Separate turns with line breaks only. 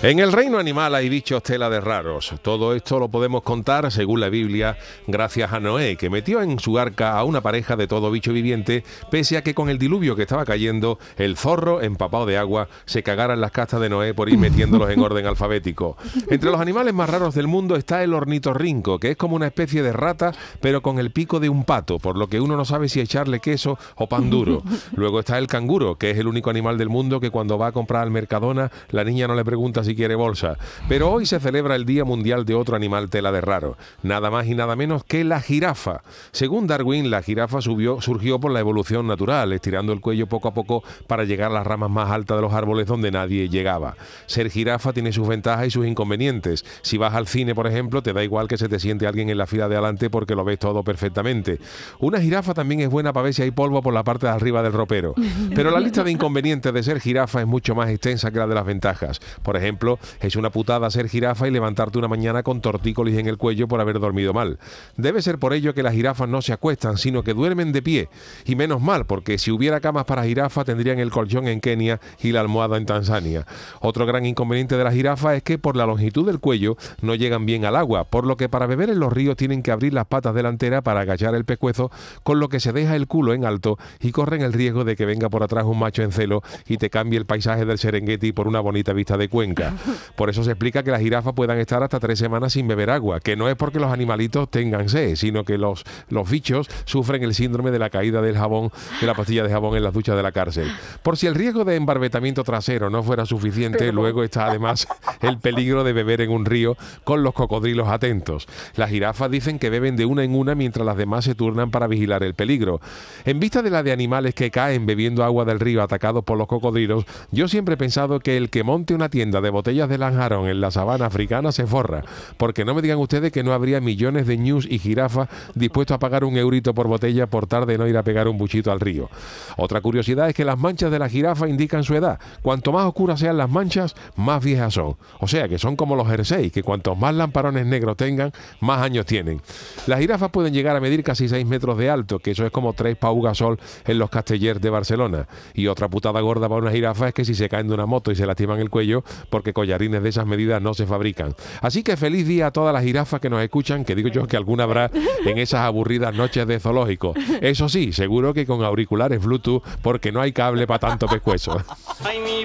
En el reino animal hay bichos tela de raros. Todo esto lo podemos contar, según la Biblia, gracias a Noé, que metió en su arca a una pareja de todo bicho viviente, pese a que con el diluvio que estaba cayendo, el zorro, empapado de agua, se cagara en las castas de Noé por ir metiéndolos en orden alfabético. Entre los animales más raros del mundo está el ornitorrinco, que es como una especie de rata, pero con el pico de un pato, por lo que uno no sabe si echarle queso o pan duro. Luego está el canguro, que es el único animal del mundo que cuando va a comprar al Mercadona, la niña no le pregunta si quiere bolsa. Pero hoy se celebra el Día Mundial de otro animal tela de raro, nada más y nada menos que la jirafa. Según Darwin, la jirafa subió, surgió por la evolución natural, estirando el cuello poco a poco para llegar a las ramas más altas de los árboles donde nadie llegaba. Ser jirafa tiene sus ventajas y sus inconvenientes. Si vas al cine, por ejemplo, te da igual que se te siente alguien en la fila de adelante porque lo ves todo perfectamente. Una jirafa también es buena para ver si hay polvo por la parte de arriba del ropero. Pero la lista de inconvenientes de ser jirafa es mucho más extensa que la de las ventajas. Por ejemplo, es una putada ser jirafa y levantarte una mañana con tortícolis en el cuello por haber dormido mal. Debe ser por ello que las jirafas no se acuestan, sino que duermen de pie. Y menos mal, porque si hubiera camas para jirafa tendrían el colchón en Kenia y la almohada en Tanzania. Otro gran inconveniente de la jirafa es que por la longitud del cuello no llegan bien al agua, por lo que para beber en los ríos tienen que abrir las patas delanteras para agachar el pescuezo, con lo que se deja el culo en alto y corren el riesgo de que venga por atrás un macho en celo y te cambie el paisaje del Serengeti por una bonita vista de Cuenca. Por eso se explica que las jirafas puedan estar hasta tres semanas sin beber agua, que no es porque los animalitos tengan sed, sino que los, los bichos sufren el síndrome de la caída del jabón, de la pastilla de jabón en las duchas de la cárcel. Por si el riesgo de embarbetamiento trasero no fuera suficiente, luego está además el peligro de beber en un río con los cocodrilos atentos. Las jirafas dicen que beben de una en una mientras las demás se turnan para vigilar el peligro. En vista de la de animales que caen bebiendo agua del río atacados por los cocodrilos, yo siempre he pensado que el que monte una tienda de botellas de lanjarón en la sabana africana se forra, porque no me digan ustedes que no habría millones de ñus y jirafas dispuestos a pagar un eurito por botella por tarde no ir a pegar un buchito al río. Otra curiosidad es que las manchas de la jirafa indican su edad. Cuanto más oscuras sean las manchas, más viejas son. O sea que son como los jerseys, que cuantos más lamparones negros tengan, más años tienen. Las jirafas pueden llegar a medir casi 6 metros de alto, que eso es como tres paugasol en los castellers de Barcelona. Y otra putada gorda para una jirafa es que si se caen de una moto y se lastiman el cuello, porque collarines de esas medidas no se fabrican. Así que feliz día a todas las jirafas que nos escuchan, que digo yo que alguna habrá en esas aburridas noches de zoológico. Eso sí, seguro que con auriculares Bluetooth, porque no hay cable para tanto pescuezo.
Ay, mi